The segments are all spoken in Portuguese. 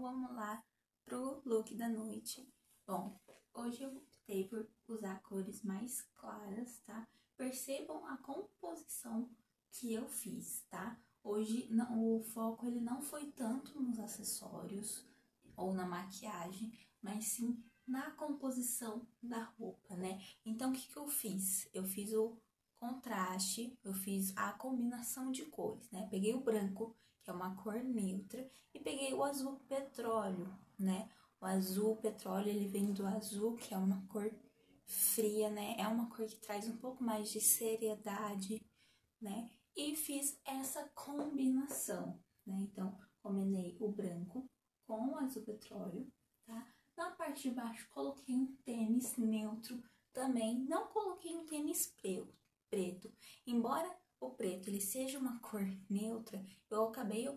vamos lá pro look da noite. Bom, hoje eu optei por usar cores mais claras, tá? Percebam a composição que eu fiz, tá? Hoje não, o foco ele não foi tanto nos acessórios ou na maquiagem, mas sim na composição da roupa, né? Então, o que, que eu fiz? Eu fiz o contraste, eu fiz a combinação de cores, né? Peguei o branco, que é uma cor neutra, e peguei o azul petróleo, né? O azul petróleo, ele vem do azul, que é uma cor fria, né? É uma cor que traz um pouco mais de seriedade, né? E fiz essa combinação, né? Então, combinei o branco com o azul petróleo, tá? Na parte de baixo, coloquei um tênis neutro também. Não coloquei um tênis preto. Embora o preto ele seja uma cor neutra, eu acabei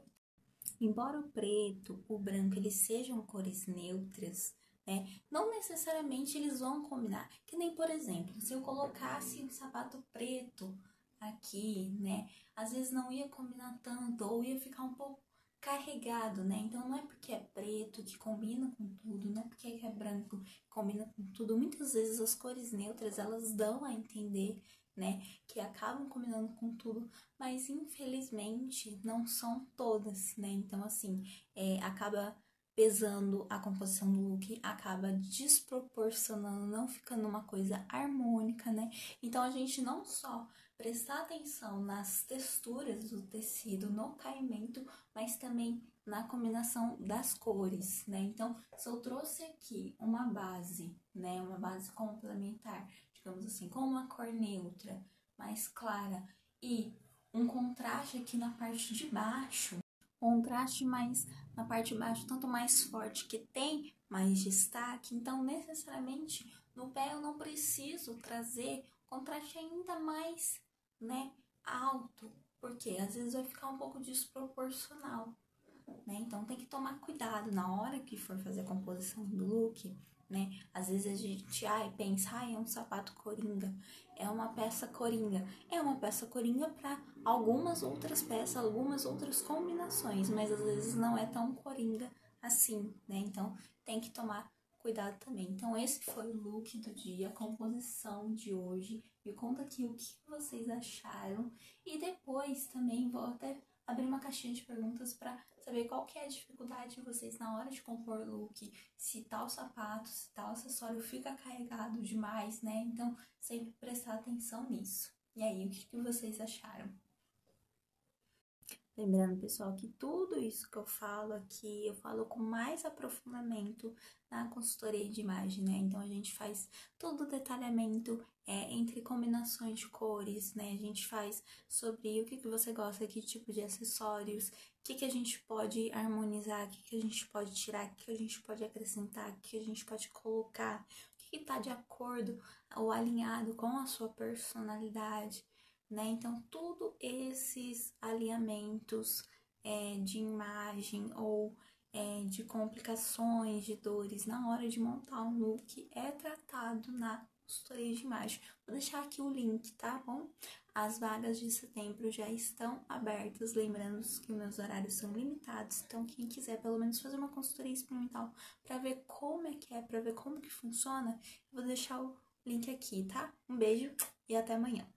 embora o preto, o branco eles sejam cores neutras, né? Não necessariamente eles vão combinar. Que nem, por exemplo, se eu colocasse um sapato preto aqui, né? Às vezes não ia combinar tanto ou ia ficar um pouco carregado, né? Então não é porque é preto que combina com tudo, não é porque é branco que combina com tudo. Muitas vezes as cores neutras elas dão a entender né? Que acabam combinando com tudo, mas infelizmente não são todas, né? Então, assim, é, acaba pesando a composição do look, acaba desproporcionando, não ficando uma coisa harmônica, né? Então, a gente não só prestar atenção nas texturas do tecido, no caimento, mas também na combinação das cores, né? Então, se eu trouxe aqui uma base, né, uma base complementar digamos assim, com uma cor neutra, mais clara e um contraste aqui na parte de baixo, contraste mais na parte de baixo, tanto mais forte que tem mais destaque, então necessariamente no pé eu não preciso trazer contraste ainda mais, né, alto, porque às vezes vai ficar um pouco desproporcional, né? Então tem que tomar cuidado na hora que for fazer a composição do look, né? Às vezes a gente ai, pensa, ai, é um sapato coringa, é uma peça coringa. É uma peça coringa para algumas outras peças, algumas outras combinações, mas às vezes não é tão coringa assim, né? Então tem que tomar cuidado também. Então esse foi o look do dia, a composição de hoje. Me conta aqui o que vocês acharam e depois também vou até abrir uma caixinha de perguntas para saber qual que é a dificuldade de vocês na hora de compor look, se tal sapato, se tal acessório fica carregado demais, né? Então, sempre prestar atenção nisso. E aí, o que, que vocês acharam? Lembrando, pessoal, que tudo isso que eu falo aqui, eu falo com mais aprofundamento na consultoria de imagem, né? Então, a gente faz todo o detalhamento é, entre combinações de cores, né? A gente faz sobre o que, que você gosta, que tipo de acessórios, o que, que a gente pode harmonizar, o que, que a gente pode tirar, o que, que a gente pode acrescentar, o que a gente pode colocar, o que está de acordo ou alinhado com a sua personalidade né? Então, tudo esses alinhamentos é, de imagem ou é, de complicações, de dores na hora de montar um look é tratado na consultoria de imagem. Vou deixar aqui o link, tá bom? As vagas de setembro já estão abertas, lembrando que meus horários são limitados, então quem quiser pelo menos fazer uma consultoria experimental para ver como é que é, para ver como que funciona, eu vou deixar o link aqui, tá? Um beijo e até amanhã.